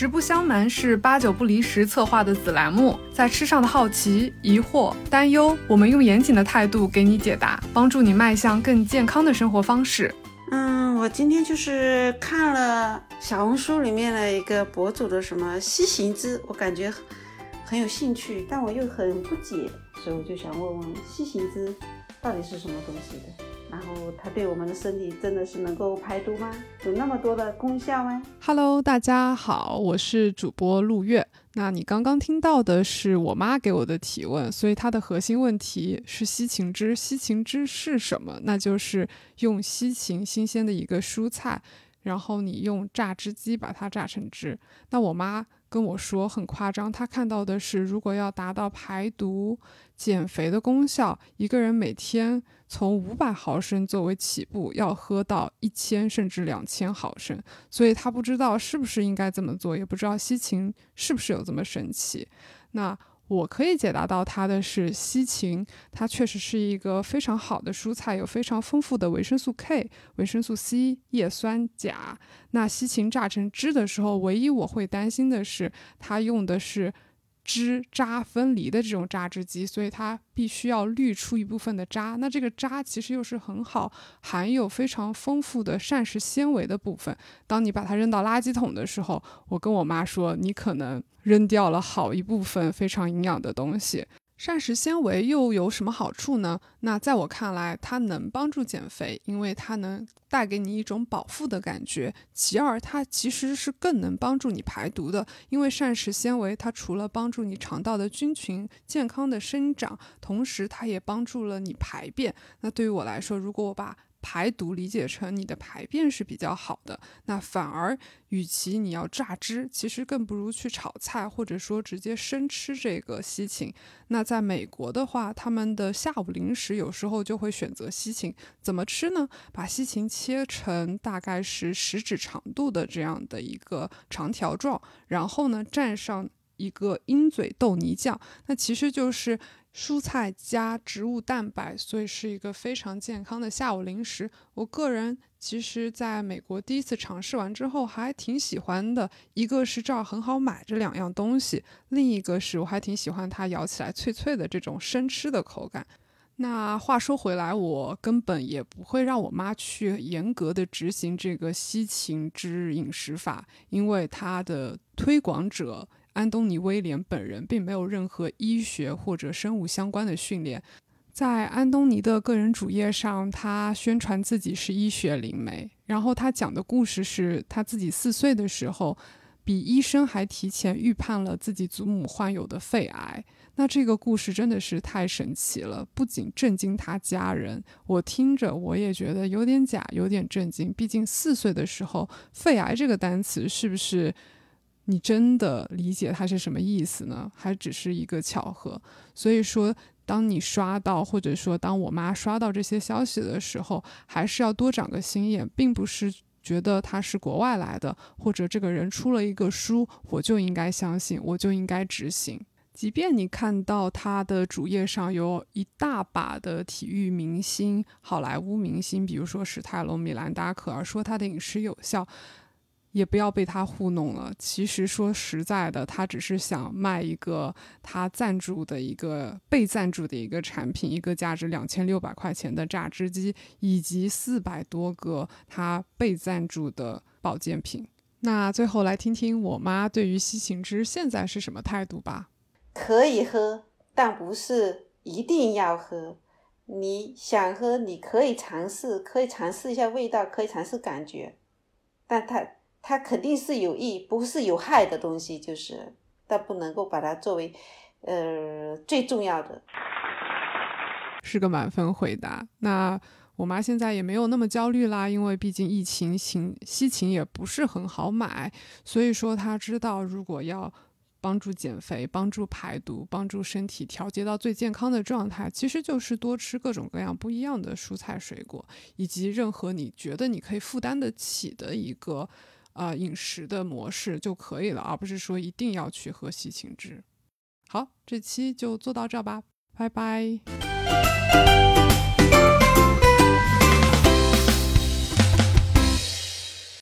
实不相瞒，是八九不离十策划的子栏目，在吃上的好奇、疑惑、担忧，我们用严谨的态度给你解答，帮助你迈向更健康的生活方式。嗯，我今天就是看了小红书里面的一个博主的什么西行之，我感觉很有兴趣，但我又很不解，所以我就想问问西行之到底是什么东西的。然后它对我们的身体真的是能够排毒吗？有那么多的功效吗？Hello，大家好，我是主播陆月。那你刚刚听到的是我妈给我的提问，所以它的核心问题是西芹汁。西芹汁是什么？那就是用西芹新鲜的一个蔬菜，然后你用榨汁机把它榨成汁。那我妈。跟我说很夸张，她看到的是，如果要达到排毒、减肥的功效，一个人每天从五百毫升作为起步，要喝到一千甚至两千毫升，所以她不知道是不是应该这么做，也不知道西芹是不是有这么神奇。那。我可以解答到它的是西芹，它确实是一个非常好的蔬菜，有非常丰富的维生素 K、维生素 C、叶酸、钾。那西芹榨成汁的时候，唯一我会担心的是，它用的是。汁渣分离的这种榨汁机，所以它必须要滤出一部分的渣。那这个渣其实又是很好，含有非常丰富的膳食纤维的部分。当你把它扔到垃圾桶的时候，我跟我妈说，你可能扔掉了好一部分非常营养的东西。膳食纤维又有什么好处呢？那在我看来，它能帮助减肥，因为它能带给你一种饱腹的感觉。其二，它其实是更能帮助你排毒的，因为膳食纤维它除了帮助你肠道的菌群健康的生长，同时它也帮助了你排便。那对于我来说，如果我把排毒理解成你的排便是比较好的，那反而与其你要榨汁，其实更不如去炒菜，或者说直接生吃这个西芹。那在美国的话，他们的下午零食有时候就会选择西芹，怎么吃呢？把西芹切成大概是食指长度的这样的一个长条状，然后呢蘸上一个鹰嘴豆泥酱，那其实就是。蔬菜加植物蛋白，所以是一个非常健康的下午零食。我个人其实在美国第一次尝试完之后，还挺喜欢的。一个是这儿很好买这两样东西，另一个是我还挺喜欢它咬起来脆脆的这种生吃的口感。那话说回来，我根本也不会让我妈去严格的执行这个西芹汁饮食法，因为它的推广者。安东尼·威廉本人并没有任何医学或者生物相关的训练，在安东尼的个人主页上，他宣传自己是医学灵媒。然后他讲的故事是他自己四岁的时候，比医生还提前预判了自己祖母患有的肺癌。那这个故事真的是太神奇了，不仅震惊他家人，我听着我也觉得有点假，有点震惊。毕竟四岁的时候，肺癌这个单词是不是？你真的理解它是什么意思呢？还只是一个巧合？所以说，当你刷到，或者说当我妈刷到这些消息的时候，还是要多长个心眼，并不是觉得他是国外来的，或者这个人出了一个书，我就应该相信，我就应该执行。即便你看到他的主页上有一大把的体育明星、好莱坞明星，比如说史泰龙、米兰达·可儿，说他的饮食有效。也不要被他糊弄了。其实说实在的，他只是想卖一个他赞助的一个被赞助的一个产品，一个价值两千六百块钱的榨汁机，以及四百多个他被赞助的保健品。那最后来听听我妈对于西芹汁现在是什么态度吧。可以喝，但不是一定要喝。你想喝，你可以尝试，可以尝试一下味道，可以尝试感觉，但它。它肯定是有益，不是有害的东西，就是，但不能够把它作为，呃，最重要的。是个满分回答。那我妈现在也没有那么焦虑啦，因为毕竟疫情情西芹也不是很好买，所以说她知道，如果要。帮助减肥，帮助排毒，帮助身体调节到最健康的状态，其实就是多吃各种各样不一样的蔬菜水果，以及任何你觉得你可以负担得起的一个呃饮食的模式就可以了，而不是说一定要去喝西芹汁。好，这期就做到这吧，拜拜。